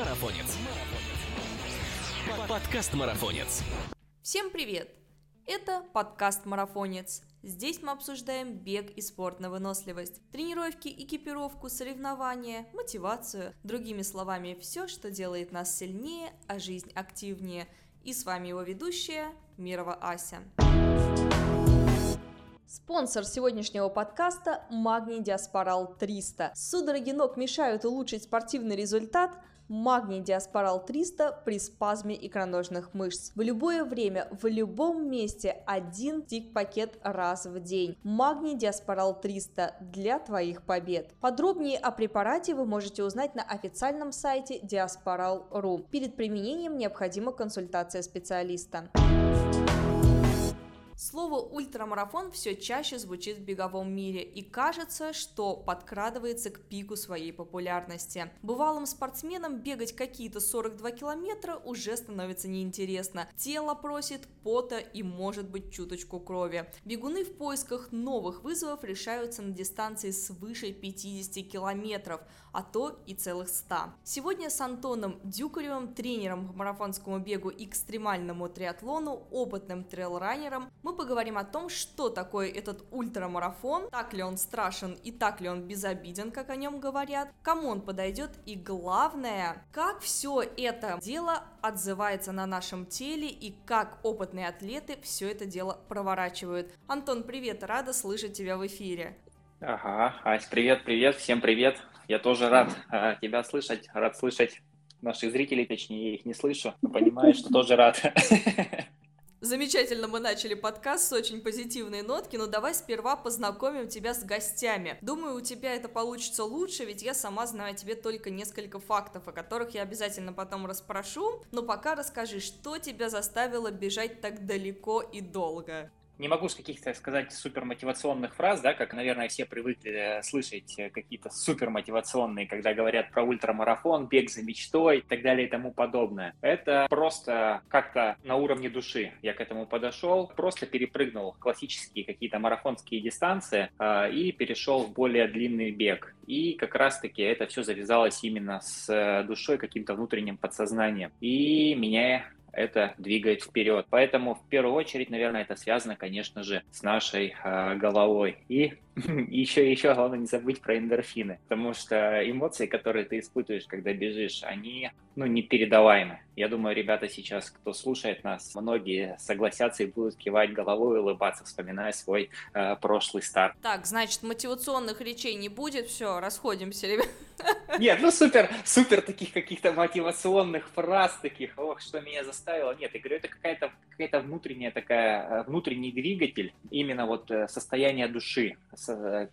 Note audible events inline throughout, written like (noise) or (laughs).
Марафонец. Подкаст Марафонец. Всем привет! Это подкаст «Марафонец». Здесь мы обсуждаем бег и спорт на выносливость, тренировки, экипировку, соревнования, мотивацию, другими словами, все, что делает нас сильнее, а жизнь активнее. И с вами его ведущая Мирова Ася. Спонсор сегодняшнего подкаста – Магний Диаспорал 300. Судороги ног мешают улучшить спортивный результат – Магний Диаспорал 300 при спазме икроножных мышц. В любое время, в любом месте один тик-пакет раз в день. Магний Диаспорал 300 для твоих побед. Подробнее о препарате вы можете узнать на официальном сайте diasporal.ru. Перед применением необходима консультация специалиста. Слово «ультрамарафон» все чаще звучит в беговом мире, и кажется, что подкрадывается к пику своей популярности. Бывалым спортсменам бегать какие-то 42 километра уже становится неинтересно. Тело просит пота и может быть чуточку крови. Бегуны в поисках новых вызовов решаются на дистанции свыше 50 километров, а то и целых 100. Сегодня с Антоном Дюкаревым, тренером по марафонскому бегу и экстремальному триатлону, опытным трейлранером, мы поговорим о том, что такое этот ультрамарафон, так ли он страшен и так ли он безобиден, как о нем говорят, кому он подойдет и главное, как все это дело отзывается на нашем теле и как опытные атлеты все это дело проворачивают. Антон, привет, рада слышать тебя в эфире. Ага, Ась, привет, привет, всем привет. Я тоже рад э, тебя слышать, рад слышать наших зрителей, точнее, я их не слышу, но понимаю, что тоже рад. (laughs) Замечательно мы начали подкаст с очень позитивной нотки, но давай сперва познакомим тебя с гостями. Думаю, у тебя это получится лучше, ведь я сама знаю о тебе только несколько фактов, о которых я обязательно потом расспрошу, но пока расскажи, что тебя заставило бежать так далеко и долго? Не могу с каких-то сказать супер мотивационных фраз, да, как, наверное, все привыкли э, слышать э, какие-то супер мотивационные, когда говорят про ультрамарафон, бег за мечтой и так далее и тому подобное. Это просто как-то на уровне души я к этому подошел, просто перепрыгнул классические какие-то марафонские дистанции э, и перешел в более длинный бег. И как раз-таки это все завязалось именно с э, душой, каким-то внутренним подсознанием. И меня это двигает вперед. Поэтому в первую очередь, наверное, это связано, конечно же, с нашей э, головой. И (laughs) еще, еще главное не забыть про эндорфины, потому что эмоции, которые ты испытываешь, когда бежишь, они ну, непередаваемы. Я думаю, ребята сейчас, кто слушает нас, многие согласятся и будут кивать головой и улыбаться, вспоминая свой э, прошлый старт. Так, значит, мотивационных речей не будет, все, расходимся, ребят. Нет, ну супер, супер таких каких-то мотивационных фраз таких, ох, что меня заставило. Нет, я говорю, это какая-то какая-то внутренняя такая, э, внутренний двигатель, именно вот э, состояние души, Э,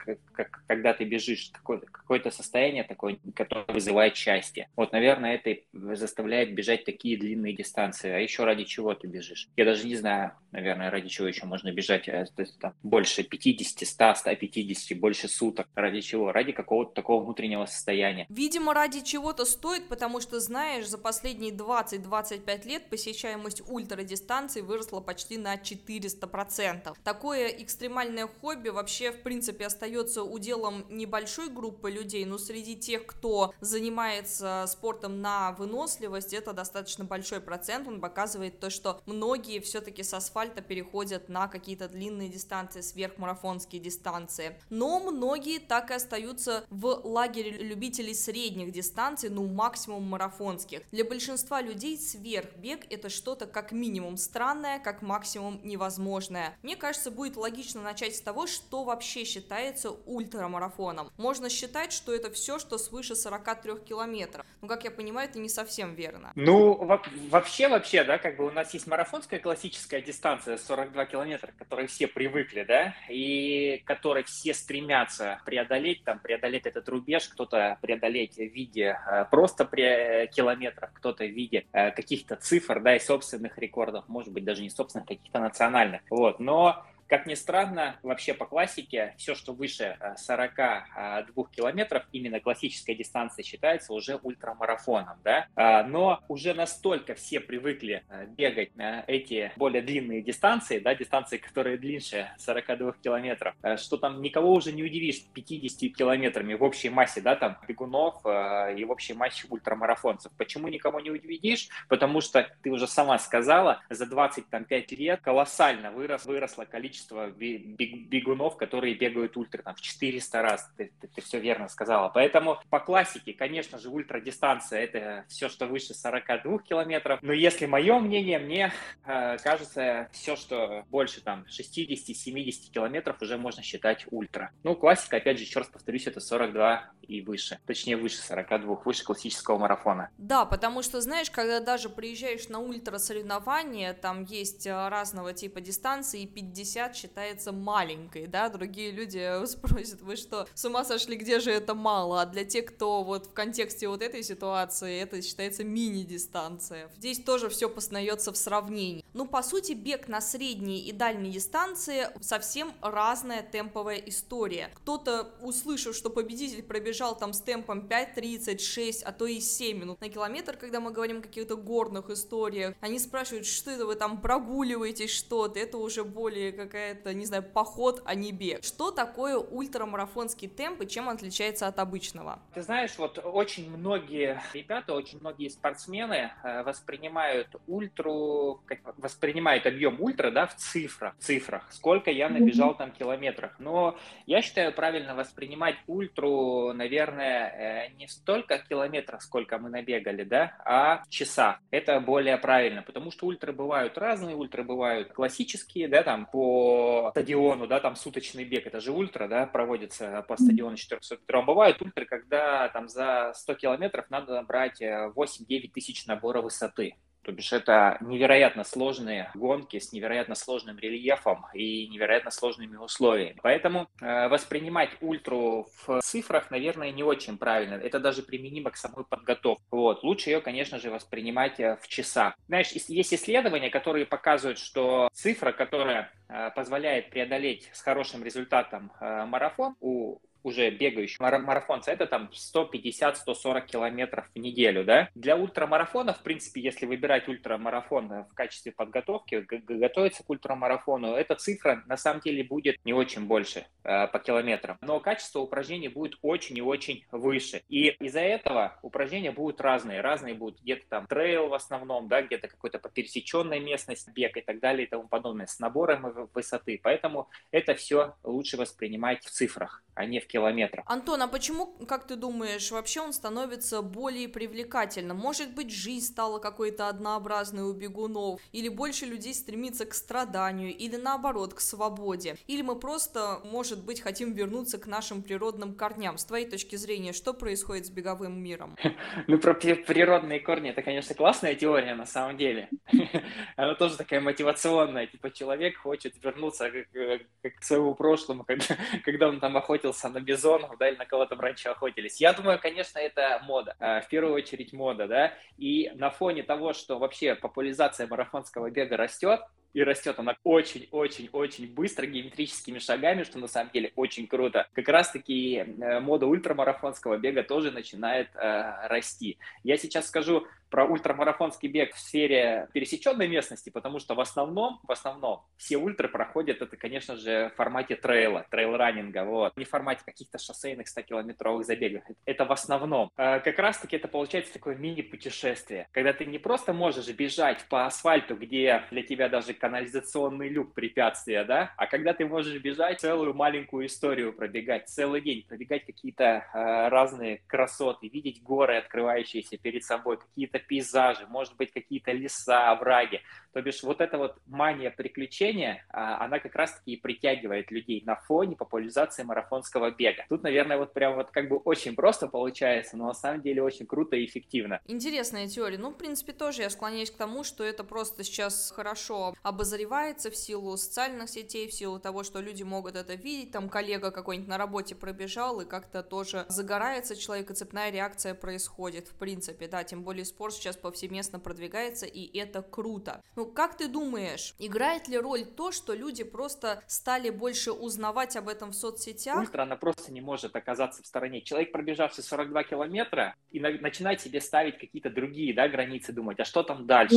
когда ты бежишь, какое-то, какое-то состояние такое, которое вызывает счастье. Вот, наверное, это заставляет бежать такие длинные дистанции. А еще ради чего ты бежишь? Я даже не знаю, наверное, ради чего еще можно бежать. Э, то есть, там, больше 50, 100, 150, больше суток. Ради чего? Ради какого-то такого внутреннего состояния. Видимо, ради чего-то стоит, потому что, знаешь, за последние 20-25 лет посещаемость ультрадистанций выросла почти на 400%. Такое экстремальное хобби вообще, в принципе, остается уделом небольшой группы людей, но среди тех, кто занимается спортом на выносливость, это достаточно большой процент, он показывает то, что многие все-таки с асфальта переходят на какие-то длинные дистанции, сверхмарафонские дистанции, но многие так и остаются в лагере любителей средних дистанций, ну максимум марафонских. Для большинства людей сверхбег это что-то как минимум странное, как максимум невозможное. Мне кажется, будет логично начать с того, что вообще считается ультрамарафоном. Можно считать, что это все, что свыше 43 километров. Но, как я понимаю, это не совсем верно. Ну, вообще, вообще, да, как бы у нас есть марафонская классическая дистанция 42 километра, к которой все привыкли, да, и которой все стремятся преодолеть, там, преодолеть этот рубеж, кто-то преодолеть в виде э, просто при километров, кто-то в виде э, каких-то цифр, да, и собственных рекордов, может быть, даже не собственных, каких-то национальных, вот, но Как ни странно, вообще по классике, все, что выше 42 э, километров, именно классическая дистанция считается уже ультрамарафоном, да, а, но уже настолько все привыкли э, бегать эти более длинные дистанции, да, дистанции, которые длиннее 42 километров, э, что там никого уже не удивишь 50 километрами в общей массе, да, там, бегунов и в общей массе ультрамарафонцев. Почему никого не удивишь? Потому что ты уже сама сказала, за 25 лет колоссально вырос, выросло количество количество бегунов, которые бегают ультра там, в 400 раз. Ты, ты, ты все верно сказала. Поэтому по классике, конечно же, ультрадистанция — это все, что выше 42 километров. Но если мое мнение, мне э, кажется, все, что больше там 60-70 километров уже можно считать ультра. Ну, классика, опять же, еще раз повторюсь, это 42 и выше. Точнее, выше 42, выше классического марафона. Да, потому что, знаешь, когда даже приезжаешь на ультра соревнования, там есть э, разного типа дистанции, 50 взгляд считается маленькой, да, другие люди (laughs) спросят, вы что, с ума сошли, где же это мало, а для тех, кто вот в контексте вот этой ситуации, это считается мини-дистанция. Здесь тоже все познается в сравнении. Ну, по сути, бег на средние и дальние дистанции совсем разная темповая история. Кто-то, услышав, что победитель пробежал там с темпом 5.30, 6, а то и 7 минут на километр, когда мы говорим о каких-то горных историях, они спрашивают, что это вы там прогуливаетесь, что-то, это уже более какая какая-то, не знаю, поход, а не бег. Что такое ультрамарафонский темп и чем он отличается от обычного? Ты знаешь, вот очень многие ребята, очень многие спортсмены э, воспринимают ультру, воспринимают объем ультра, да, в цифрах, в цифрах, сколько я набежал там километрах. Но я считаю правильно воспринимать ультру, наверное, э, не столько километров, сколько мы набегали, да, а в часах. Это более правильно, потому что ультры бывают разные, ультры бывают классические, да, там по стадиону, да, там суточный бег, это же ультра, да, проводится по стадиону 400 метров. Бывают ультры, когда там за 100 километров надо набрать 8-9 э, тысяч набора высоты. То бишь это невероятно сложные гонки с невероятно сложным рельефом и невероятно сложными условиями. Поэтому э, воспринимать ультру в цифрах, наверное, не очень правильно. Это даже применимо к самой подготовке. Вот. Лучше ее, конечно же, воспринимать э, в часах. Знаешь, есть исследования, которые показывают, что цифра, которая э, позволяет преодолеть с хорошим результатом э, марафон у уже бегающий марафонца, это там 150-140 километров в неделю, да. Для ультрамарафона, в принципе, если выбирать ультрамарафон в качестве подготовки, готовиться к ультрамарафону, эта цифра на самом деле будет не очень больше э, по километрам, но качество упражнений будет очень и очень выше. И из-за этого упражнения будут разные. Разные будут где-то там трейл в основном, да, где-то какой-то по пересеченной местности бег и так далее и тому подобное, с набором высоты. Поэтому это все лучше воспринимать в цифрах, а не в километрах километров. Антон, а почему, как ты думаешь, вообще он становится более привлекательным? Может быть, жизнь стала какой-то однообразной у бегунов? Или больше людей стремится к страданию? Или наоборот, к свободе? Или мы просто, может быть, хотим вернуться к нашим природным корням? С твоей точки зрения, что происходит с беговым миром? (laughs) Ну, про природные корни, это, конечно, классная теория на самом деле. (laughs) Она тоже такая мотивационная. Типа, человек хочет вернуться к, своему прошлому, (laughs) когда он там охотился на бизонов, да, или на кого там раньше охотились. Я думаю, конечно, это мода, а, в первую очередь мода, да, и на фоне того, что вообще популяризация марафонского бега растет, и растет она очень-очень-очень быстро, геометрическими шагами, что на самом деле очень круто. Как раз-таки э, мода ультрамарафонского бега тоже начинает э, расти. Я сейчас скажу про ультрамарафонский бег в сфере пересеченной местности, потому что в основном, в основном все ультры проходят это, конечно же, в формате трейла, трейл-раннинга, вот, не в формате каких-то шоссейных 100-километровых забегов. Это в основном. А как раз-таки это получается такое мини-путешествие, когда ты не просто можешь бежать по асфальту, где для тебя даже канализационный люк препятствия, да, а когда ты можешь бежать целую маленькую историю пробегать, целый день, пробегать какие-то э, разные красоты, видеть горы, открывающиеся перед собой, какие-то пейзажи, может быть, какие-то леса, овраги. То бишь вот эта вот мания приключения, а, она как раз-таки и притягивает людей на фоне популяризации марафонского бега. Тут, наверное, вот прям вот как бы очень просто получается, но на самом деле очень круто и эффективно. Интересная теория. Ну, в принципе, тоже я склоняюсь к тому, что это просто сейчас хорошо об обозревается в силу социальных сетей, в силу того, что люди могут это видеть, там коллега какой-нибудь на работе пробежал, и как-то тоже загорается человек, и цепная реакция происходит, в принципе, да, тем более спорт сейчас повсеместно продвигается, и это круто. Ну, как ты думаешь, играет ли роль то, что люди просто стали больше узнавать об этом в соцсетях? Ультра, она просто не может оказаться в стороне. Человек, пробежавший 42 километра, и начинает себе ставить какие-то другие да, границы, думать, а что там дальше?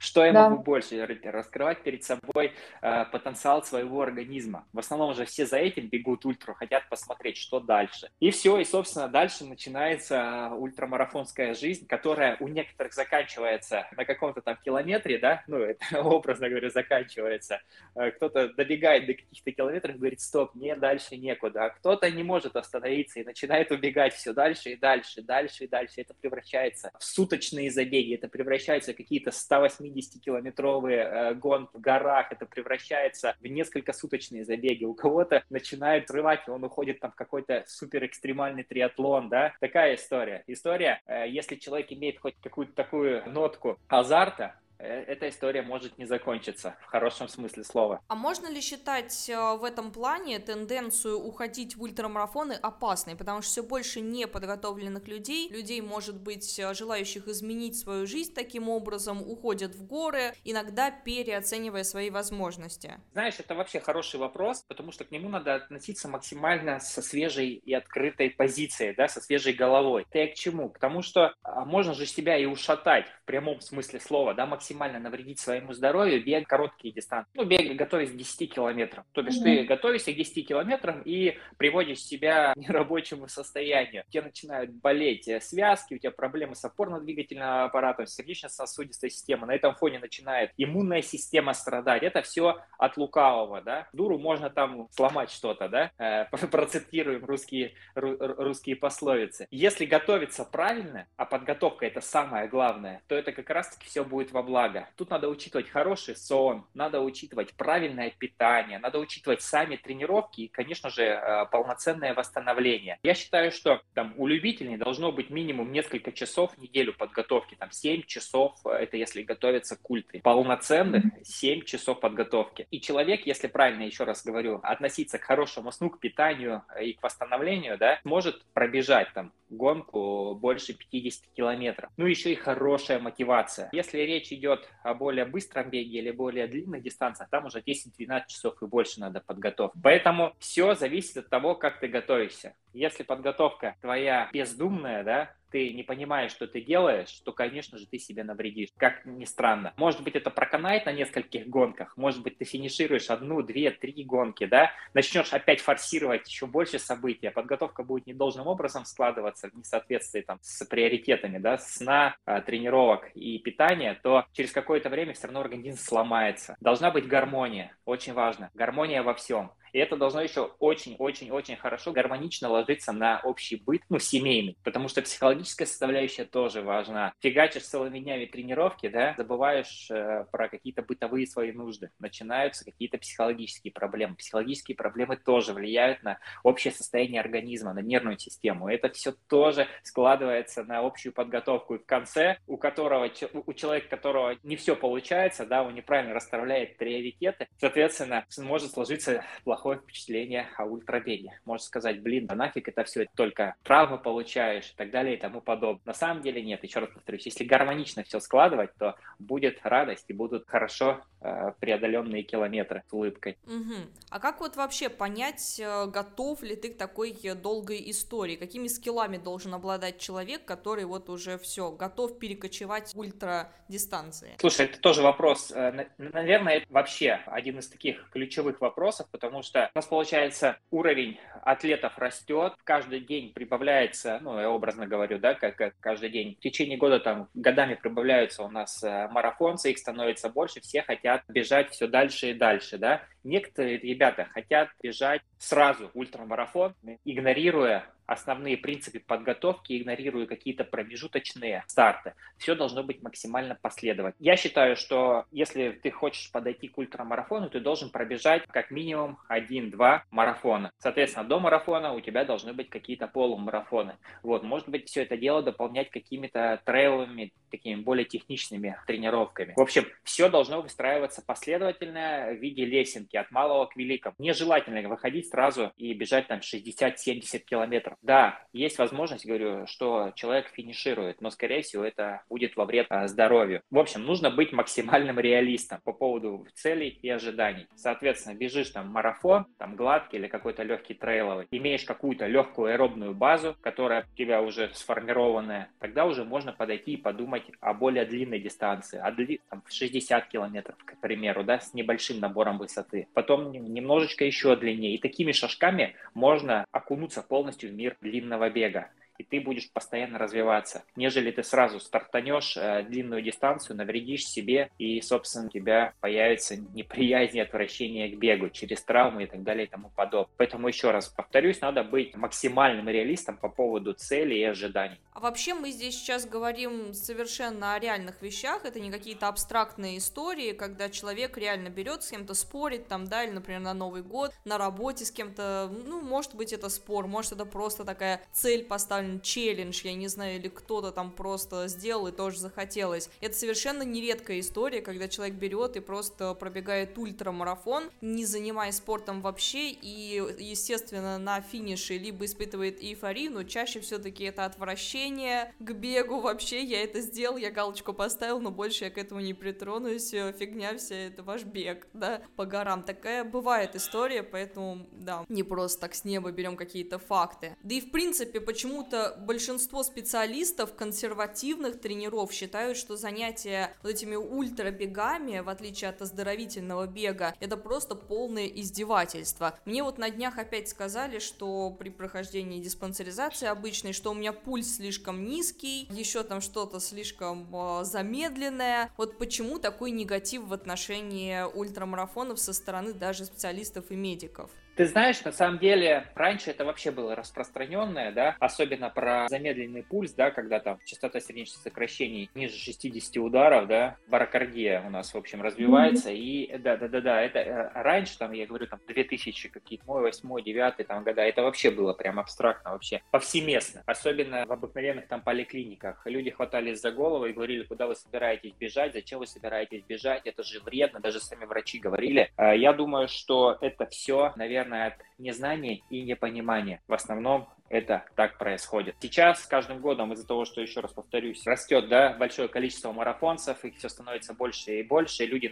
Что я да. могу больше раскрывать перед собой э, потенциал своего организма. В основном же все за этим бегут ультру, хотят посмотреть, что дальше. И все, и, собственно, дальше начинается ультрамарафонская жизнь, которая у некоторых заканчивается на каком-то там километре, да, ну, это (laughs) образно говоря, заканчивается. Э, кто-то добегает до каких-то километров и говорит, стоп, мне дальше некуда. А кто-то не может остановиться и начинает убегать все дальше и дальше, дальше и дальше. Это превращается в суточные забеги, это превращается в какие-то 180 70-километровые э, гон в горах, это превращается в несколько суточные забеги. У кого-то начинает рывать, и он уходит там в какой-то супер экстремальный триатлон, да, такая история. История, э, если человек имеет хоть какую-то такую нотку азарта, эта история может не закончиться в хорошем смысле слова. А можно ли считать э, в этом плане тенденцию уходить в ультрамарафоны опасной? Потому что все больше неподготовленных людей, людей, может быть, э, желающих изменить свою жизнь таким образом, уходят в горы, иногда переоценивая свои возможности. Знаешь, это вообще хороший вопрос, потому что к нему надо относиться максимально со свежей и открытой позицией, да, со свежей головой. Ты к чему? К тому, что а, можно же себя и ушатать прямом смысле слова, да, максимально навредить своему здоровью, бег короткие дистанции. Ну, бег, готовясь к 10 километрам. То бишь mm-hmm. ты готовишься к 10 километрам и приводишь себя к нерабочему состоянию. У тебя начинают болеть э, связки, у тебя проблемы с опорно-двигательным аппаратом, сердечно-сосудистой системой. На этом фоне начинает иммунная система страдать. Это все от лукавого, да. Дуру можно там сломать что-то, да. Э, (laughs) процитируем русские, русские пословицы. Если готовиться правильно, а подготовка это самое главное, то это как раз-таки все будет во благо. Тут надо учитывать хороший сон, надо учитывать правильное питание, надо учитывать сами тренировки и, конечно же, э, полноценное восстановление. Я считаю, что там у любителей должно быть минимум несколько часов в неделю подготовки, там 7 часов, э, это если готовиться к ультре. Полноценных 7 часов подготовки. И человек, если правильно, еще раз говорю, относиться к хорошему сну, к питанию э, и к восстановлению, да, может пробежать там гонку больше 50 километров. Ну, еще и хорошая мотивация. Если речь идет о более быстром беге или более длинных дистанциях, там уже 10-12 часов и больше надо подготовки. Поэтому все зависит от того, как ты готовишься. Если подготовка твоя бездумная, да, ты не понимаешь, что ты делаешь, то, конечно же, ты себе навредишь. Как ни странно. Может быть, это проканает на нескольких гонках, может быть, ты финишируешь одну, две, три гонки, да, начнешь опять форсировать еще больше событий, а подготовка будет недолжным образом складываться в несоответствии там с приоритетами, да, сна, а, тренировок и питания, то через какое-то время все равно организм сломается. Должна быть гармония, очень важно. Гармония во всем. И это должно еще очень-очень-очень хорошо гармонично ложиться на общий быт, ну, семейный, потому что психологическая составляющая тоже важна. Фигачишь целыми днями тренировки, да, забываешь э, про какие-то бытовые свои нужды, начинаются какие-то психологические проблемы. Психологические проблемы тоже влияют на общее состояние организма, на нервную систему. Это все тоже складывается на общую подготовку. И в конце, у которого, у человека, которого не все получается, да, он неправильно расставляет приоритеты, соответственно, может сложиться плохой плохое впечатление о ультрабеге. Можно сказать, блин, да нафиг это все, только травмы получаешь и так далее и тому подобное. На самом деле нет, еще раз повторюсь, если гармонично все складывать, то будет радость и будут хорошо э, преодоленные километры с улыбкой. Угу. А как вот вообще понять, э, готов ли ты к такой долгой истории? Какими скиллами должен обладать человек, который вот уже все, готов перекочевать в ультрадистанции? Слушай, это тоже вопрос. Э, наверное, это вообще один из таких ключевых вопросов, потому что что у нас, получается, уровень атлетов растет, каждый день прибавляется, ну, я образно говорю, да, как, как каждый день. В течение года там годами прибавляются у нас э, марафонцы, их становится больше, все хотят бежать все дальше и дальше, да. Некоторые ребята хотят бежать сразу ультрамарафон, игнорируя основные принципы подготовки, игнорируя какие-то промежуточные старты. Все должно быть максимально последовательно. Я считаю, что если ты хочешь подойти к ультрамарафону, ты должен пробежать как минимум 1-2 марафона. Соответственно, до марафона у тебя должны быть какие-то полумарафоны. Вот, может быть, все это дело дополнять какими-то трейловыми такими более техничными тренировками. В общем, все должно выстраиваться последовательно в виде лесенки от малого к великому. Нежелательно выходить сразу и бежать там 60-70 километров. Да, есть возможность, говорю, что человек финиширует, но, скорее всего, это будет во вред а, здоровью. В общем, нужно быть максимальным реалистом по поводу целей и ожиданий. Соответственно, бежишь там марафон, там гладкий или какой-то легкий трейловый, имеешь какую-то легкую аэробную базу, которая у тебя уже сформированная, тогда уже можно подойти и подумать о более длинной дистанции, о дли, там, 60 километров, к примеру, да, с небольшим набором высоты. Потом немножечко еще длиннее. И такими шажками можно окунуться полностью в мир длинного бега и ты будешь постоянно развиваться, нежели ты сразу стартанешь э, длинную дистанцию, навредишь себе, и, собственно, у тебя появится неприязнь и отвращение к бегу через травмы и так далее и тому подобное. Поэтому еще раз повторюсь, надо быть максимальным реалистом по поводу цели и ожиданий. А вообще мы здесь сейчас говорим совершенно о реальных вещах, это не какие-то абстрактные истории, когда человек реально берет с кем-то спорит, там, да, или, например, на Новый год, на работе с кем-то, ну, может быть, это спор, может, это просто такая цель поставлена челлендж, я не знаю, или кто-то там просто сделал и тоже захотелось. Это совершенно нередкая история, когда человек берет и просто пробегает ультрамарафон, не занимаясь спортом вообще, и, естественно, на финише либо испытывает эйфорию, но чаще все-таки это отвращение к бегу вообще, я это сделал, я галочку поставил, но больше я к этому не притронусь, фигня вся, это ваш бег, да, по горам. Такая бывает история, поэтому, да, не просто так с неба берем какие-то факты. Да и, в принципе, почему-то большинство специалистов консервативных тренеров считают, что занятия вот этими ультрабегами, в отличие от оздоровительного бега, это просто полное издевательство. Мне вот на днях опять сказали, что при прохождении диспансеризации обычной, что у меня пульс слишком низкий, еще там что-то слишком э, замедленное. Вот почему такой негатив в отношении ультрамарафонов со стороны даже специалистов и медиков? Ты знаешь, на самом деле, раньше это вообще было распространенное, да, особенно про замедленный пульс, да, когда там частота сердечных сокращений ниже 60 ударов, да, барокардия у нас, в общем, развивается, mm-hmm. и да-да-да-да, это э, раньше, там, я говорю, там, 2000 какие-то, мой, восьмой, девятый, там, года, это вообще было прям абстрактно вообще, повсеместно, особенно в обыкновенных там поликлиниках. Люди хватались за голову и говорили, куда вы собираетесь бежать, зачем вы собираетесь бежать, это же вредно, даже сами врачи говорили. А я думаю, что это все, наверное, наверное, от незнания и непонимания. В основном это так происходит. Сейчас с каждым годом из-за того, что, еще раз повторюсь, растет да, большое количество марафонцев, их все становится больше и больше, люди,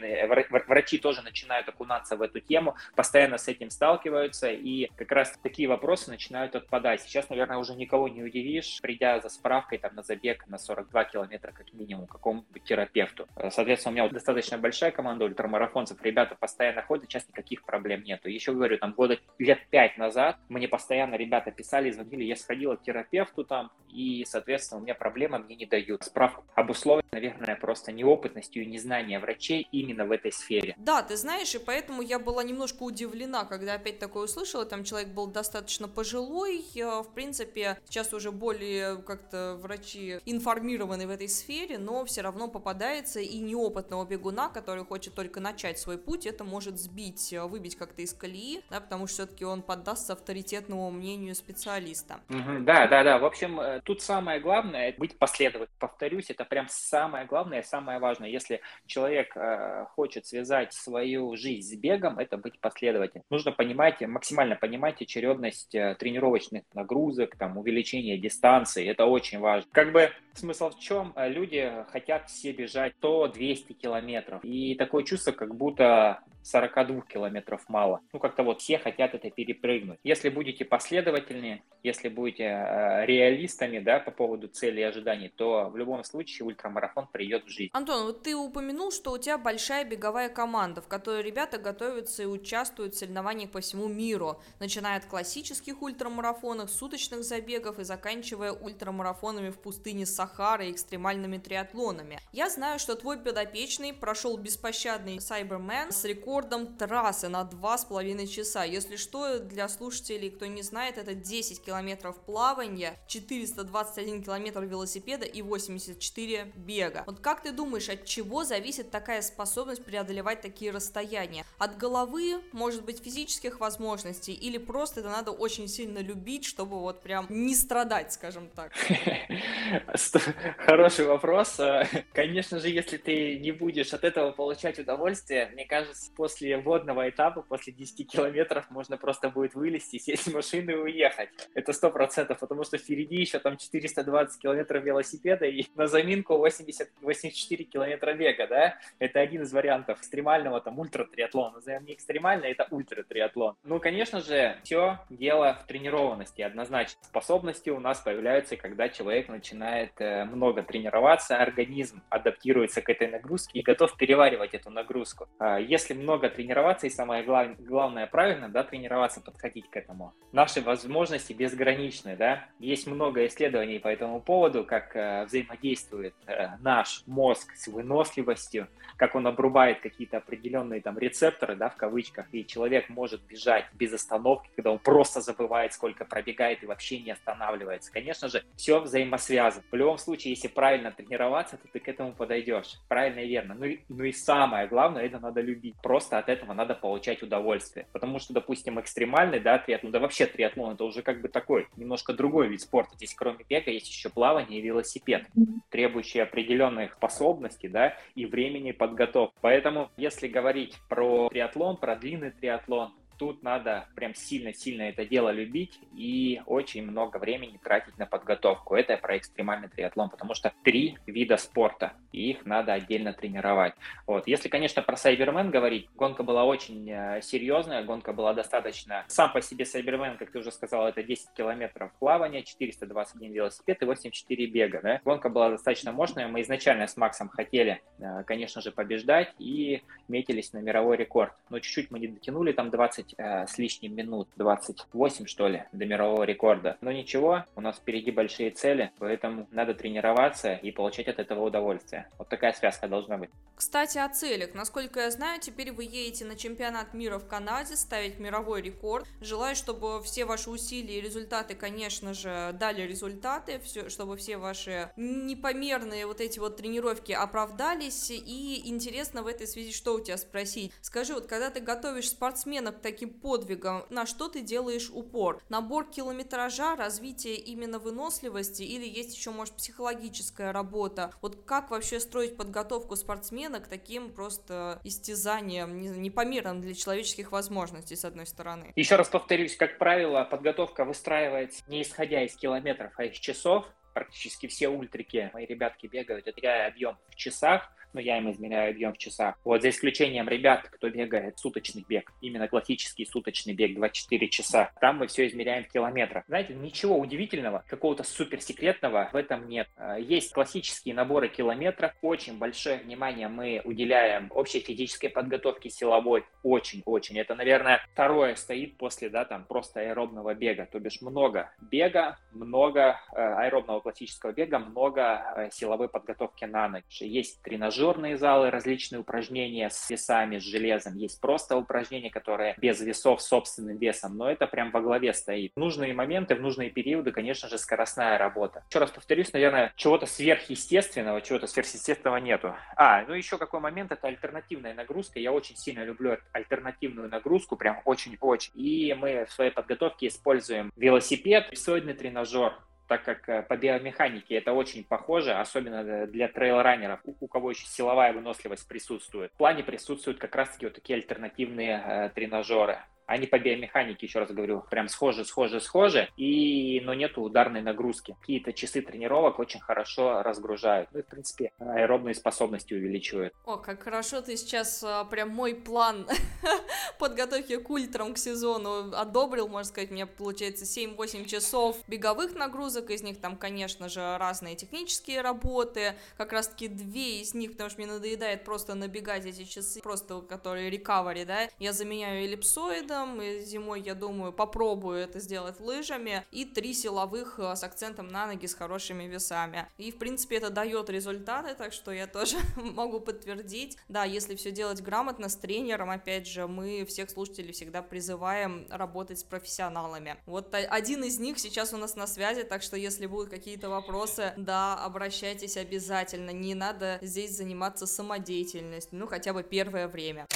врачи тоже начинают окунаться в эту тему, постоянно с этим сталкиваются, и как раз такие вопросы начинают отпадать. Сейчас, наверное, уже никого не удивишь, придя за справкой там, на забег на 42 километра как минимум какому-нибудь терапевту. Соответственно, у меня достаточно большая команда ультрамарафонцев, ребята постоянно ходят, сейчас никаких проблем нету. Еще говорю, там года лет пять назад мне постоянно ребята писали, или я сходила к терапевту там, и, соответственно, у меня проблемы мне не дают. Справка обусловлена, наверное, просто неопытностью и незнанием врачей именно в этой сфере. Да, ты знаешь, и поэтому я была немножко удивлена, когда опять такое услышала, там человек был достаточно пожилой, э, в принципе, сейчас уже более как-то врачи информированы в этой сфере, но все равно попадается и неопытного бегуна, который хочет только начать свой путь, это может сбить, э, выбить как-то из колеи, да, потому что все-таки он поддастся авторитетному мнению специалиста специалиста. Угу, да, да, да. В общем, э, тут самое главное быть последовательным. Повторюсь, это прям самое главное, самое важное. Если человек э, хочет связать свою жизнь с бегом, это быть последовательным. Нужно понимать, максимально понимать очередность э, тренировочных нагрузок, там, увеличение дистанции. Это очень важно. Как бы смысл в чем? Э, люди хотят все бежать то 200 километров. И такое чувство, как будто 42 километров мало. Ну, как-то вот все хотят это перепрыгнуть. Если будете последовательнее, если будете э, реалистами, да, по поводу цели и ожиданий, то в любом случае ультрамарафон придет в жизнь. Антон, вот ты упомянул, что у тебя большая беговая команда, в которой ребята готовятся и участвуют в соревнованиях по всему миру, начиная от классических ультрамарафонов, суточных забегов и заканчивая ультрамарафонами в пустыне Сахара и экстремальными триатлонами. Я знаю, что твой подопечный прошел беспощадный Cyberman с рекордом рекордом трассы на 2,5 часа. Если что, для слушателей, кто не знает, это 10 километров плавания, 421 километр велосипеда и 84 бега. Вот как ты думаешь, от чего зависит такая способность преодолевать такие расстояния? От головы, может быть, физических возможностей или просто это надо очень сильно любить, чтобы вот прям не страдать, скажем так? (laughs) Хороший вопрос. (laughs) Конечно же, если ты не будешь от этого получать удовольствие, мне кажется, после водного этапа, после 10 километров можно просто будет вылезти, сесть в машину и уехать. Это сто процентов, потому что впереди еще там 420 километров велосипеда и на заминку 80, 84 километра бега, да? Это один из вариантов экстремального там ультра-триатлона. Назовем не экстремальный, это ультра-триатлон. Ну, конечно же, все дело в тренированности, однозначно. Способности у нас появляются, когда человек начинает э, много тренироваться, организм адаптируется к этой нагрузке и готов переваривать эту нагрузку. А если много тренироваться, и самое глав... главное правильно, да, тренироваться, подходить к этому, наши возможности безграничны, да. Есть много исследований по этому поводу, как э, взаимодействует э, наш мозг с выносливостью, как он обрубает какие-то определенные там рецепторы, да, в кавычках, и человек может бежать без остановки, когда он просто забывает, сколько пробегает и вообще не останавливается. Конечно же, все взаимосвязано. В любом случае, если правильно тренироваться, то ты к этому подойдешь. Правильно и верно. Ну ну и самое главное, это надо любить. Просто от этого надо получать удовольствие. Потому что, допустим, экстремальный, да, триатлон, да вообще триатлон, это уже как бы такой, немножко другой вид спорта. Здесь кроме бега есть еще плавание и велосипед, требующие определенных способностей, да, и времени под подготовку. Поэтому, если говорить про триатлон, про длинный триатлон, тут надо прям сильно-сильно это дело любить и очень много времени тратить на подготовку. Это про экстремальный триатлон, потому что три вида спорта, и их надо отдельно тренировать. Вот. Если, конечно, про Сайбермен говорить, гонка была очень э, серьезная, гонка была достаточно... Сам по себе Сайбермен, как ты уже сказал, это 10 километров плавания, 421 велосипед и 84 бега. Да? Гонка была достаточно мощная. Мы изначально с Максом хотели, э, конечно же, побеждать и метились на мировой рекорд. Но чуть-чуть мы не дотянули, там 20 20 э, с лишним минут, 28 что ли, до мирового рекорда. Но ничего, у нас впереди большие цели, поэтому надо тренироваться и получать от этого удовольствие. Вот такая связка должна быть. Кстати, о целях. Насколько я знаю, теперь вы едете на чемпионат мира в Канаде, ставить мировой рекорд. Желаю, чтобы все ваши усилия и результаты, конечно же, дали результаты, все, чтобы все ваши непомерные вот эти вот тренировки оправдались. И интересно в этой связи, что у тебя спросить. Скажи, вот когда ты готовишь спортсменов к таким таким подвигом, на что ты делаешь упор? Набор километража, развитие именно выносливости или есть еще, может, психологическая работа? Вот как вообще строить подготовку спортсмена к таким просто истязаниям, непомерным для человеческих возможностей, с одной стороны? Еще раз повторюсь, как правило, подготовка выстраивается не исходя из километров, а из часов, практически все ультрики, мои ребятки бегают, это объем в часах, но я им измеряю объем в часах. Вот за исключением ребят, кто бегает суточный бег, именно классический суточный бег 24 часа, там мы все измеряем в километрах. Знаете, ничего удивительного, какого-то суперсекретного в этом нет. А, есть классические наборы километров, очень большое внимание мы уделяем общей физической подготовке силовой, очень-очень. Это, наверное, второе стоит после, да, там, просто аэробного бега, то бишь много бега, много э, аэробного классического бега, много э, силовой подготовки на ночь. Есть тренажеры тренажерные залы, различные упражнения с весами, с железом. Есть просто упражнения, которые без весов, собственным весом, но это прям во главе стоит. В нужные моменты, в нужные периоды, конечно же, скоростная работа. Еще раз повторюсь, наверное, чего-то сверхъестественного, чего-то сверхъестественного нету. А, ну еще какой момент, это альтернативная нагрузка. Я очень сильно люблю альтернативную нагрузку, прям очень-очень. И мы в своей подготовке используем велосипед, весодный тренажер, так как э, по биомеханике это очень похоже, особенно для трейл-раннеров, у кого еще силовая выносливость присутствует. В плане присутствуют как раз-таки вот такие альтернативные э, тренажеры. Они по биомеханике, еще раз говорю, прям схожи, схожи, схожи, и, но нету ударной нагрузки. Какие-то часы тренировок очень хорошо разгружают. Ну и, в принципе, аэробные способности увеличивают. О, как хорошо ты сейчас а, прям мой план (laughs) подготовки к ультрам к сезону одобрил, можно сказать, у меня получается 7-8 часов беговых нагрузок, из них там, конечно же, разные технические работы, как раз-таки две из них, потому что мне надоедает просто набегать эти часы, просто которые рекавери, да, я заменяю эллипсоидом, спортсменом, и зимой, я думаю, попробую это сделать лыжами, и три силовых э, с акцентом на ноги с хорошими весами. И, в принципе, это дает результаты, так что я тоже (laughs) могу подтвердить. Да, если все делать грамотно, с тренером, опять же, мы всех слушателей всегда призываем работать с профессионалами. Вот один из них сейчас у нас на связи, так что если будут какие-то вопросы, да, обращайтесь обязательно. Не надо здесь заниматься самодеятельностью, ну, хотя бы первое время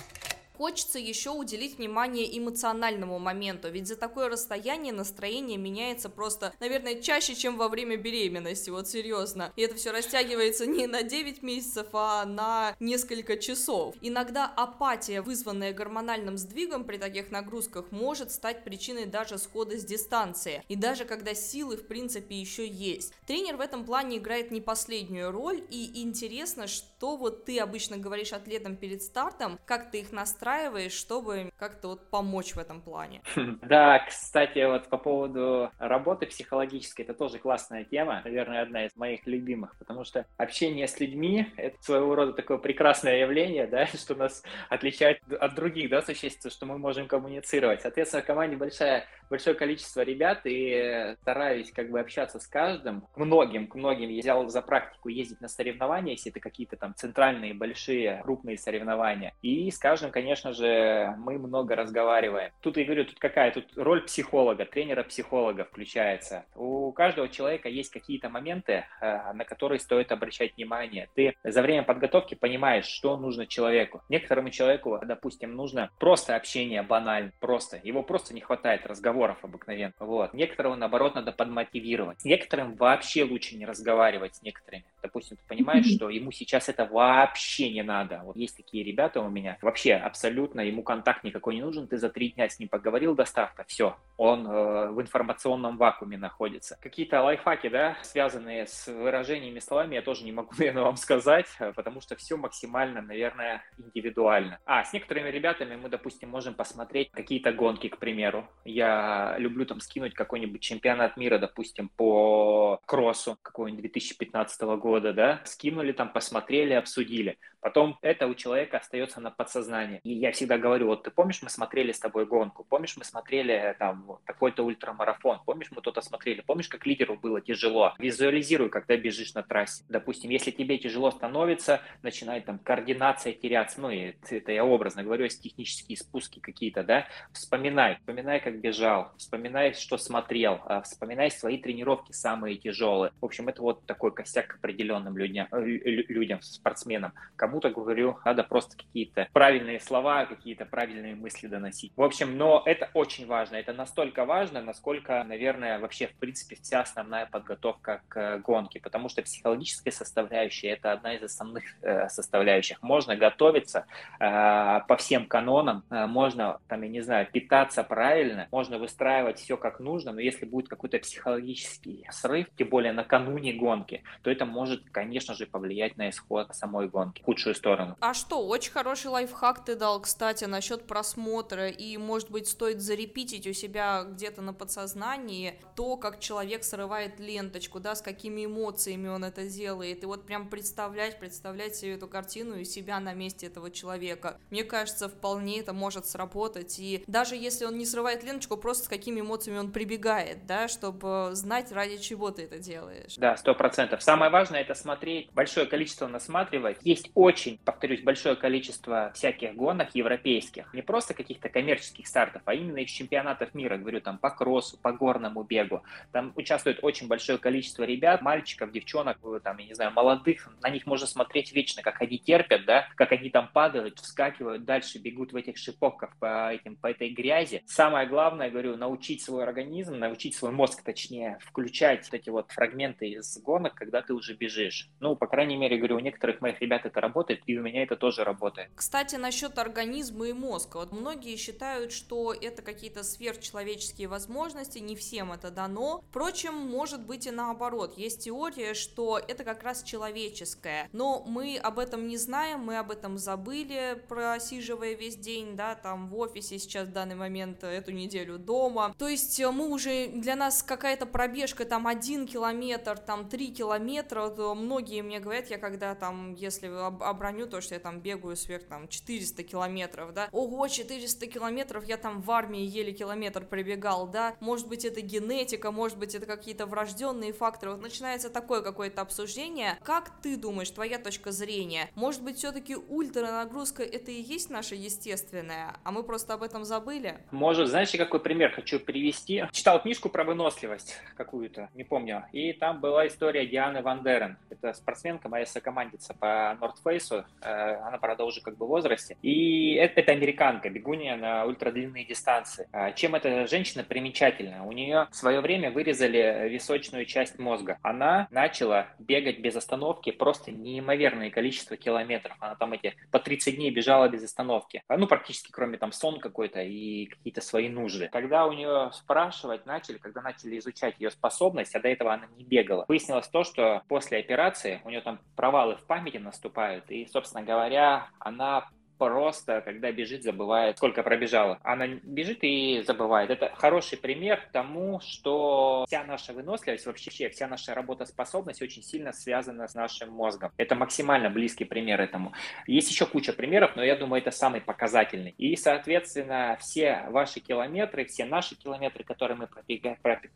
хочется еще уделить внимание эмоциональному моменту, ведь за такое расстояние настроение меняется просто, наверное, чаще, чем во время беременности, вот серьезно. И это все растягивается не на 9 месяцев, а на несколько часов. Иногда апатия, вызванная гормональным сдвигом при таких нагрузках, может стать причиной даже схода с дистанции. И даже когда силы, в принципе, еще есть. Тренер в этом плане играет не последнюю роль, и интересно, что вот ты обычно говоришь атлетам перед стартом, как ты их настраиваешь, настраиваешь, чтобы как-то вот помочь в этом плане? (laughs) Да, кстати, вот по поводу работы психологической, это тоже классная тема, наверное, одна из моих любимых, потому что общение с людьми — это своего рода такое прекрасное явление, да, (laughs) что нас отличает от других, да, существ, что мы можем коммуницировать. Соответственно, в команде большая, большое количество ребят, и стараюсь как бы общаться с каждым, к многим, к многим. Я взял за практику ездить на соревнования, если это какие-то там центральные, большие, крупные соревнования. И с каждым, конечно, же, мы много разговариваем. Тут я говорю, тут какая? Тут роль психолога, тренера-психолога включается. У каждого человека есть какие-то моменты, э, на которые стоит обращать внимание. Ты за время подготовки понимаешь, что нужно человеку. Некоторому человеку, допустим, нужно просто общение банально, просто. Его просто не хватает разговоров обыкновенных. Вот. Некоторого, наоборот, надо подмотивировать. Некоторым вообще лучше не разговаривать с некоторыми. Допустим, ты понимаешь, что ему сейчас это вообще не надо. Вот есть такие ребята у меня, вообще абсолютно абсолютно, ему контакт никакой не нужен, ты за три дня с ним поговорил до старта, все, он э, в информационном вакууме находится. Какие-то лайфхаки, да, связанные с выражениями словами, я тоже не могу, (laughs) наверное, вам сказать, э, потому что все максимально, наверное, индивидуально. А, с некоторыми ребятами мы, допустим, можем посмотреть какие-то гонки, к примеру. Я люблю там скинуть какой-нибудь чемпионат мира, допустим, по кроссу какого-нибудь 2015 года, да, скинули там, посмотрели, обсудили. Потом это у человека остается на подсознании. И я всегда говорю, вот ты помнишь, мы смотрели с тобой гонку, помнишь, мы смотрели там вот, такой-то ультрамарафон, помнишь, мы то-то смотрели, помнишь, как лидеру было тяжело. Визуализируй, когда бежишь на трассе. Допустим, если тебе тяжело становится, начинает там координация теряться, ну, и это я образно говорю, есть технические спуски какие-то, да, вспоминай, вспоминай, как бежал, вспоминай, что смотрел, а, вспоминай свои тренировки самые тяжелые. В общем, это вот такой косяк к определенным людям, э, людям, спортсменам. Кому-то, говорю, надо просто какие-то правильные слова какие-то правильные мысли доносить. В общем, но это очень важно. Это настолько важно, насколько, наверное, вообще, в принципе, вся основная подготовка к гонке. Потому что психологическая составляющая – это одна из основных э, составляющих. Можно готовиться э, по всем канонам, э, можно, там, я не знаю, питаться правильно, можно выстраивать все как нужно, но если будет какой-то психологический срыв, тем более накануне гонки, то это может, конечно же, повлиять на исход самой гонки в худшую сторону. А что, очень хороший лайфхак ты дал кстати, насчет просмотра, и, может быть, стоит зарепитить у себя где-то на подсознании то, как человек срывает ленточку, да, с какими эмоциями он это делает, и вот прям представлять, представлять себе эту картину и себя на месте этого человека. Мне кажется, вполне это может сработать, и даже если он не срывает ленточку, просто с какими эмоциями он прибегает, да, чтобы знать, ради чего ты это делаешь. Да, сто процентов. Самое важное это смотреть, большое количество насматривать. Есть очень, повторюсь, большое количество всяких гонок, европейских, не просто каких-то коммерческих стартов, а именно из чемпионатов мира, говорю, там по кроссу, по горному бегу. Там участвует очень большое количество ребят, мальчиков, девчонок, э, там, я не знаю, молодых, на них можно смотреть вечно, как они терпят, да, как они там падают, вскакивают дальше, бегут в этих шиповках по, этим, по этой грязи. Самое главное, говорю, научить свой организм, научить свой мозг, точнее, включать вот эти вот фрагменты из гонок, когда ты уже бежишь. Ну, по крайней мере, говорю, у некоторых моих ребят это работает, и у меня это тоже работает. Кстати, насчет организма и мозга. Вот многие считают, что это какие-то сверхчеловеческие возможности, не всем это дано. Впрочем, может быть и наоборот. Есть теория, что это как раз человеческое. Но мы об этом не знаем, мы об этом забыли, просиживая весь день, да, там в офисе сейчас в данный момент, эту неделю дома. То есть э, мы уже, для нас какая-то пробежка там один километр, там три километра, то многие мне говорят, я когда там, если оброню то, что я там бегаю сверх там 400 километров, да, ого, 400 километров, я там в армии еле километр пробегал, да, может быть это генетика, может быть это какие-то врожденные факторы, вот начинается такое какое-то обсуждение. Как ты думаешь, твоя точка зрения, может быть все-таки ультранагрузка это и есть наша естественная, а мы просто об этом забыли? Может, знаешь, какой пример хочу привести? Читал книжку про выносливость какую-то, не помню, и там была история Дианы Ван Дерен. Это спортсменка, моя сокомандица по Нордфейсу, э, она, правда, уже как бы в возрасте. И это, это американка, бегунья на ультрадлинные дистанции. А чем эта женщина примечательна? У нее в свое время вырезали височную часть мозга. Она начала бегать без остановки просто неимоверное количество километров. Она там эти по 30 дней бежала без остановки. Ну, практически кроме там сон какой-то и какие-то свои нужды. Когда у нее спрашивать начали, когда начали изучать ее способность, а до этого она не бегала, выяснилось то, что после операции у нее там провалы в памяти наступают, и, собственно говоря, она просто, когда бежит, забывает, сколько пробежала. Она бежит и забывает. Это хороший пример тому, что вся наша выносливость, вообще вся наша работоспособность очень сильно связана с нашим мозгом. Это максимально близкий пример этому. Есть еще куча примеров, но я думаю, это самый показательный. И, соответственно, все ваши километры, все наши километры, которые мы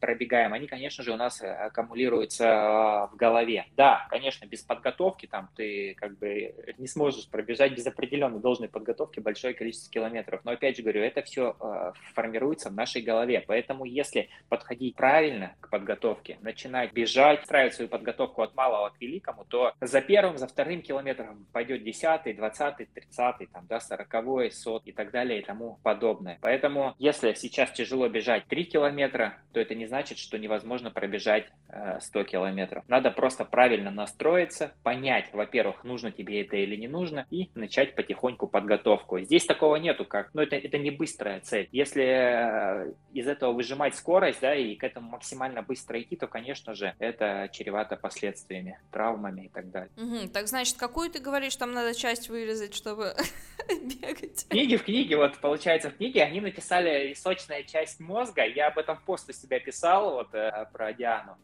пробегаем, они, конечно же, у нас аккумулируются а, в голове. Да, конечно, без подготовки там ты как бы не сможешь пробежать без определенного должной подготовки большое количество километров. Но опять же говорю, это все э, формируется в нашей голове. Поэтому если подходить правильно к подготовке, начинать бежать, страивать свою подготовку от малого к великому, то за первым, за вторым километром пойдет десятый, двадцатый, тридцатый, там, да, сороковой, сот и так далее и тому подобное. Поэтому если сейчас тяжело бежать 3 километра, то это не значит, что невозможно пробежать э, 100 километров. Надо просто правильно настроиться, понять, во-первых, нужно тебе это или не нужно, и начать потихоньку потихоньку подготовку. Здесь такого нету, как, ну, это, это не быстрая цель. Если э, из этого выжимать скорость, да, и к этому максимально быстро идти, то, конечно же, это чревато последствиями, травмами и так далее. Угу, так значит, какую ты говоришь, там надо часть вырезать, чтобы (laughs) бегать? Книги в книге, вот, получается, в книге они написали сочная часть мозга, я об этом пост у себя писал, вот, э, про Диану.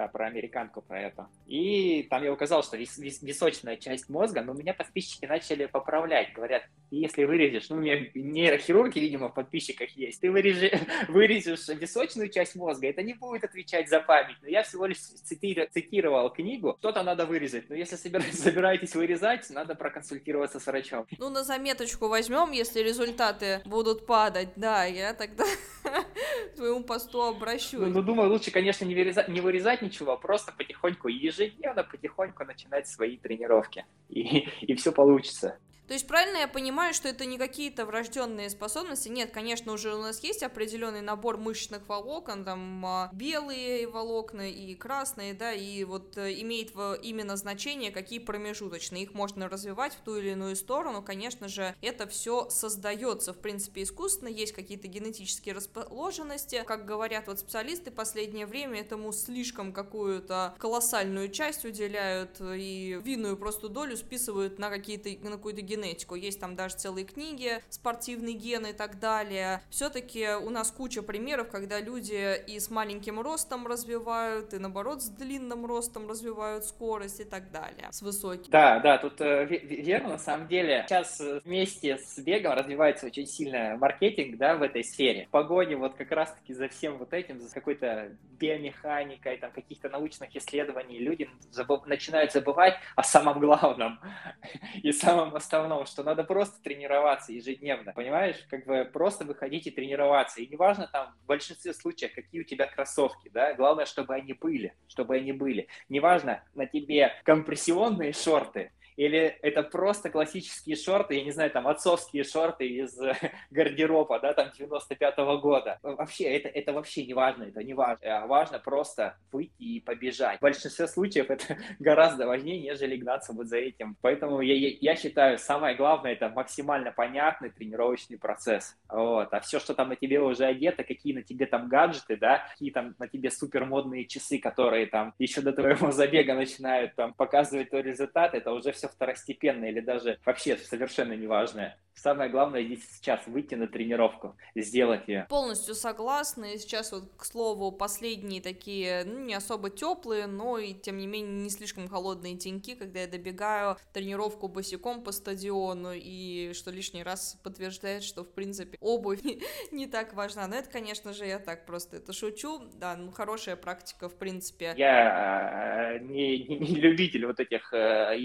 Э, про американку, про это. И там я указал, что вис вис височная часть мозга, но меня подписчики начали поправлять. Говорят, если вырежешь, ну, у меня нейрохирурги, видимо, в подписчиках есть, ты вырежешь, (laughs) вырежешь височную часть мозга, это не будет отвечать за память. Но я всего лишь цитиру, цитировал книгу, что-то надо вырезать. Но если (laughs) собираетесь вырезать, надо проконсультироваться с врачом. Ну, на заметочку возьмем, если результаты будут падать, да, я тогда (laughs) твоему посту обращусь. Ну, ну, думаю, лучше, конечно, не вырезать, не вырезать ничего, а просто потихоньку, ежедневно потихоньку начинать свои тренировки. И, и все получится. То есть правильно я понимаю, что это не какие-то врожденные способности? Нет, конечно, уже у нас есть определенный набор мышечных волокон, там а, белые волокна и красные, да, и вот э, имеет именно значение, какие промежуточные. Их можно развивать в ту или иную сторону. Конечно же, это все создается, в принципе, искусственно. Есть какие-то генетические расположенности. Как говорят вот специалисты, последнее время этому слишком какую-то колоссальную часть уделяют и винную просто долю списывают на какие-то на какую-то генетику генетику. Есть там даже целые книги, спортивные гены и так далее. Все-таки у нас куча примеров, когда люди и с маленьким ростом развивают, и наоборот с длинным ростом развивают скорость и так далее, с высоким. Да, да, тут э, верно, на самом деле. Сейчас вместе с бегом развивается очень сильно маркетинг, да, в этой сфере. В погоне вот как раз-таки за всем вот этим, за какой-то биомеханикой, там, каких-то научных исследований люди забыв... начинают забывать о самом главном (laughs) и самом основном основном, что надо просто тренироваться ежедневно, понимаешь? Как бы просто выходить и тренироваться. И неважно там в большинстве случаев, какие у тебя кроссовки, да, главное, чтобы они были, чтобы они были. Неважно, на тебе компрессионные шорты или это просто классические шорты, я не знаю, там, отцовские шорты из (laughs) гардероба, да, там, 95-го года. Вообще, это, это вообще не важно, это не важно. А важно просто выйти и побежать. В большинстве случаев это (laughs) гораздо важнее, нежели гнаться вот за этим. Поэтому я, я, я считаю, самое главное, это максимально понятный тренировочный процесс. Вот. А все, что там на тебе уже одето, какие на тебе там гаджеты, да, какие там на тебе супер модные часы, которые там еще до твоего (laughs) забега начинают там показывать твой результат, это уже все второстепенное или даже вообще совершенно неважное. Самое главное здесь сейчас выйти на тренировку, сделать ее. Полностью согласна. И сейчас вот, к слову, последние такие, ну, не особо теплые, но и, тем не менее, не слишком холодные деньки, когда я добегаю тренировку босиком по стадиону, и что лишний раз подтверждает, что, в принципе, обувь (laughs) не, так важна. Но это, конечно же, я так просто это шучу. Да, ну, хорошая практика, в принципе. Я э, не, не, не любитель вот этих э,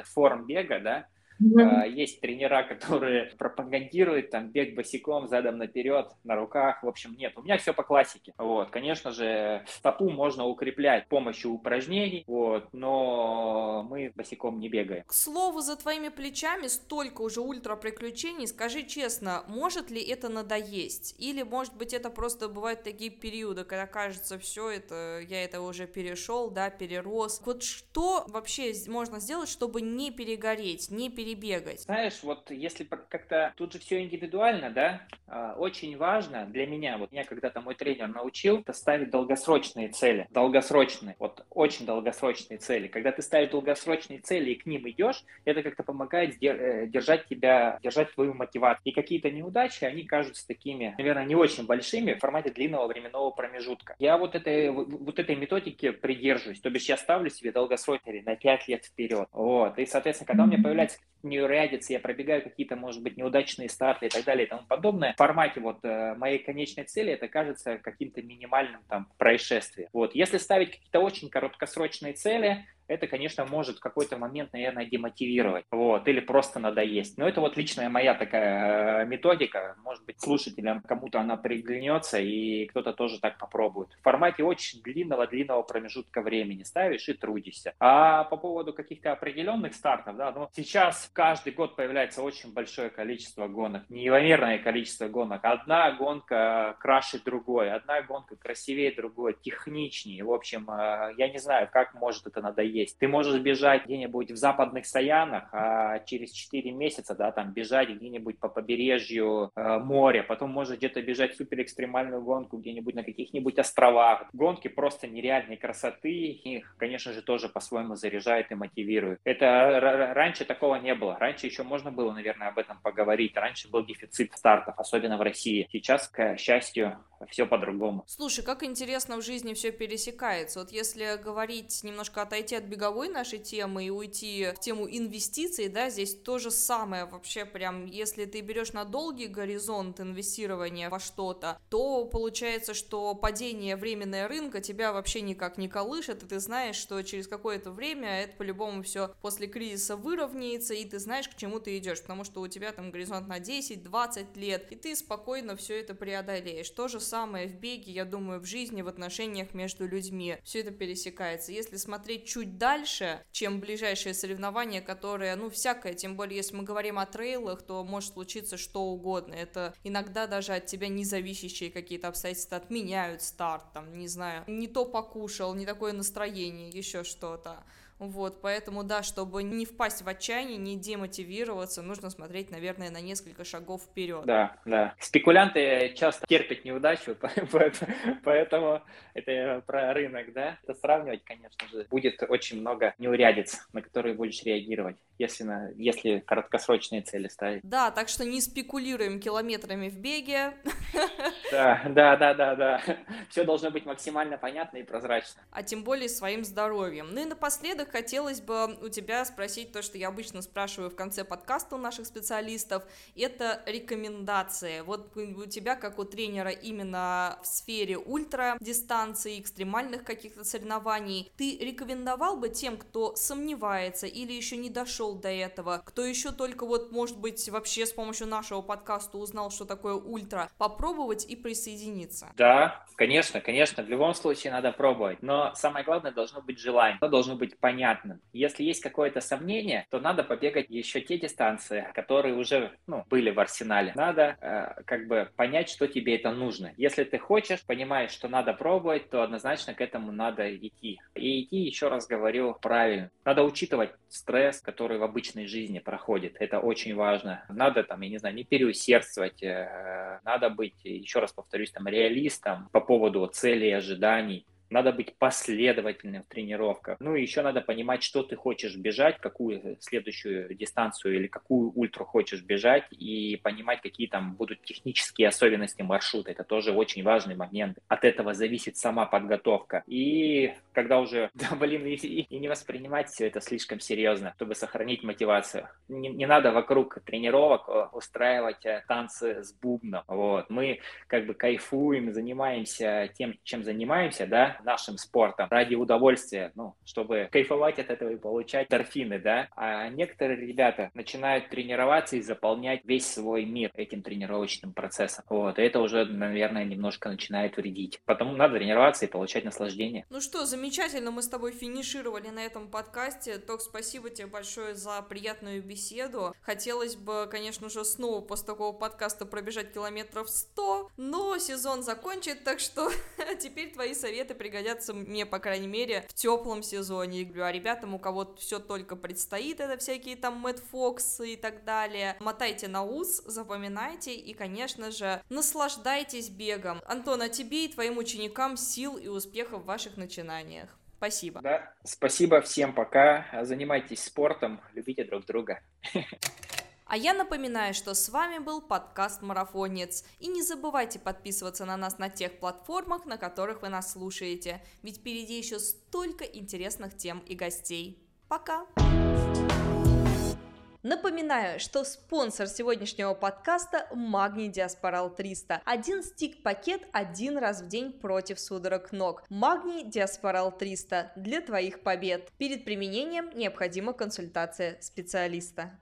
форм бега, да, Mm-hmm. Есть тренера, (laughs) которые пропагандируют там бег босиком, задом наперед, на руках. В общем, нет. У меня все по классике. Вот, конечно же, стопу можно укреплять с помощью упражнений, вот, но мы босиком не бегаем. К слову, за твоими плечами столько уже ультра-приключений. Скажи честно, может ли это надоесть? Или, может быть, это просто бывают такие периоды, когда кажется, все это, я это уже перешел, да, перерос. Вот что вообще можно сделать, чтобы не перегореть, не перегореть перебегать? Знаешь, вот если как-то тут же все индивидуально, да, а, очень важно для меня, вот меня когда-то мой тренер научил, это ставить долгосрочные цели, долгосрочные, вот очень долгосрочные цели. Когда ты ставишь долгосрочные цели и к ним идешь, это как-то помогает э, держать тебя, держать твою мотивацию. И какие-то неудачи, они кажутся такими, наверное, не очень большими в формате длинного временного промежутка. Я вот этой, вот этой методике придерживаюсь, то бишь я ставлю себе долгосрочные на 5 лет вперед. Вот. И, соответственно, когда у меня появляется неурядицы, я пробегаю какие-то, может быть, неудачные старты и так далее и тому подобное. В формате вот э, моей конечной цели это кажется каким-то минимальным там происшествием. Вот. Если ставить какие-то очень короткосрочные цели, это, конечно, может в какой-то момент, наверное, демотивировать, вот, или просто надоесть. Но это вот личная моя такая э, методика, может быть, слушателям кому-то она приглянется, и кто-то тоже так попробует. В формате очень длинного-длинного промежутка времени ставишь и трудишься. А по поводу каких-то определенных стартов, да, ну, сейчас каждый год появляется очень большое количество гонок, неимоверное количество гонок. Одна гонка краше другой, одна гонка красивее другой, техничнее. В общем, э, я не знаю, как может это надоесть есть. Ты можешь бежать где-нибудь в западных Саянах, а через 4 месяца, да, там бежать где-нибудь по побережью э, моря, потом можешь где-то бежать суперэкстремальную гонку где-нибудь на каких-нибудь островах. Гонки просто нереальной красоты, их, конечно же, тоже по-своему заряжает и мотивирует. Это раньше такого не было. Раньше еще можно было, наверное, об этом поговорить. Раньше был дефицит стартов, особенно в России. Сейчас, к счастью, все по-другому. Слушай, как интересно в жизни все пересекается. Вот если говорить немножко отойти от беговой нашей темы и уйти в тему инвестиций, да, здесь то же самое вообще прям, если ты берешь на долгий горизонт инвестирования во что-то, то получается, что падение временного рынка тебя вообще никак не колышет, и ты знаешь, что через какое-то время это по-любому все после кризиса выровняется, и ты знаешь, к чему ты идешь, потому что у тебя там горизонт на 10-20 лет, и ты спокойно все это преодолеешь. То же самое в беге, я думаю, в жизни, в отношениях между людьми. Все это пересекается. Если смотреть чуть дальше, чем ближайшие соревнования, которые, ну, всякое, тем более, если мы говорим о трейлах, то может случиться что угодно. Это иногда даже от тебя независящие какие-то обстоятельства отменяют старт, там, не знаю, не то покушал, не такое настроение, еще что-то. Вот, поэтому, да, чтобы не впасть в отчаяние, не демотивироваться, нужно смотреть, наверное, на несколько шагов вперед. Да, да. Спекулянты часто терпят неудачу, (laughs) поэтому это про рынок, да. Это сравнивать, конечно же, будет очень много неурядиц, на которые будешь реагировать, если, на, если краткосрочные цели ставить. Да, так что не спекулируем километрами в беге. Да, да, да, да, да. Все должно быть максимально понятно и прозрачно. А тем более своим здоровьем. Ну и напоследок хотелось бы у тебя спросить то, что я обычно спрашиваю в конце подкаста у наших специалистов. Это рекомендации. Вот у тебя, как у тренера именно в сфере ультра дистанции, экстремальных каких-то соревнований, ты рекомендовал бы тем, кто сомневается или еще не дошел до этого, кто еще только вот, может быть, вообще с помощью нашего подкаста узнал, что такое ультра, попробовать и присоединиться? Да, конечно, конечно, в любом случае надо пробовать, но самое главное должно быть желание, оно должно быть понятным. Если есть какое-то сомнение, то надо побегать еще те дистанции, которые уже ну, были в арсенале. Надо э, как бы понять, что тебе это нужно. Если ты хочешь, понимаешь, что надо пробовать, то однозначно к этому надо идти. И идти, еще раз говорю, правильно. Надо учитывать стресс, который в обычной жизни проходит. Это очень важно. Надо там, я не знаю, не переусердствовать. Э, надо быть, еще раз повторюсь, там реалистом по поводу целей и ожиданий надо быть последовательным в тренировках. Ну и еще надо понимать, что ты хочешь бежать, какую следующую дистанцию или какую ультру хочешь бежать, и понимать, какие там будут технические особенности маршрута. Это тоже очень важный момент. От этого зависит сама подготовка. И когда уже, (laughs) да, блин, и, и не воспринимать все это слишком серьезно, чтобы сохранить мотивацию. Не, не надо вокруг тренировок э, устраивать э, танцы с бубном. Вот. Мы как бы кайфуем, занимаемся тем, чем занимаемся, да, нашим спортом ради удовольствия, ну, чтобы кайфовать от этого и получать торфины, да. А некоторые ребята начинают тренироваться и заполнять весь свой мир этим тренировочным процессом. Вот. И это уже, наверное, немножко начинает вредить. Потому надо тренироваться и получать наслаждение. Ну что, замечательно, мы с тобой финишировали на этом подкасте. Ток, спасибо тебе большое за приятную беседу. Хотелось бы, конечно же, снова после такого подкаста пробежать километров 100, но сезон закончит, так что (laughs) теперь твои советы пригодятся мне, по крайней мере, в теплом сезоне. А ребятам, у кого все только предстоит, это всякие там Мэтт Фоксы и так далее, мотайте на ус, запоминайте и, конечно же, наслаждайтесь бегом. Антон, а тебе и твоим ученикам сил и успехов в ваших начинаниях. Спасибо. Да, спасибо всем, пока. Занимайтесь спортом, любите друг друга. (laughs) А я напоминаю, что с вами был подкаст «Марафонец». И не забывайте подписываться на нас на тех платформах, на которых вы нас слушаете. Ведь впереди еще столько интересных тем и гостей. Пока! Напоминаю, что спонсор сегодняшнего подкаста – Магний Диаспорал 300. Один стик-пакет один раз в день против судорог ног. Магний Диаспорал 300 для твоих побед. Перед применением необходима консультация специалиста.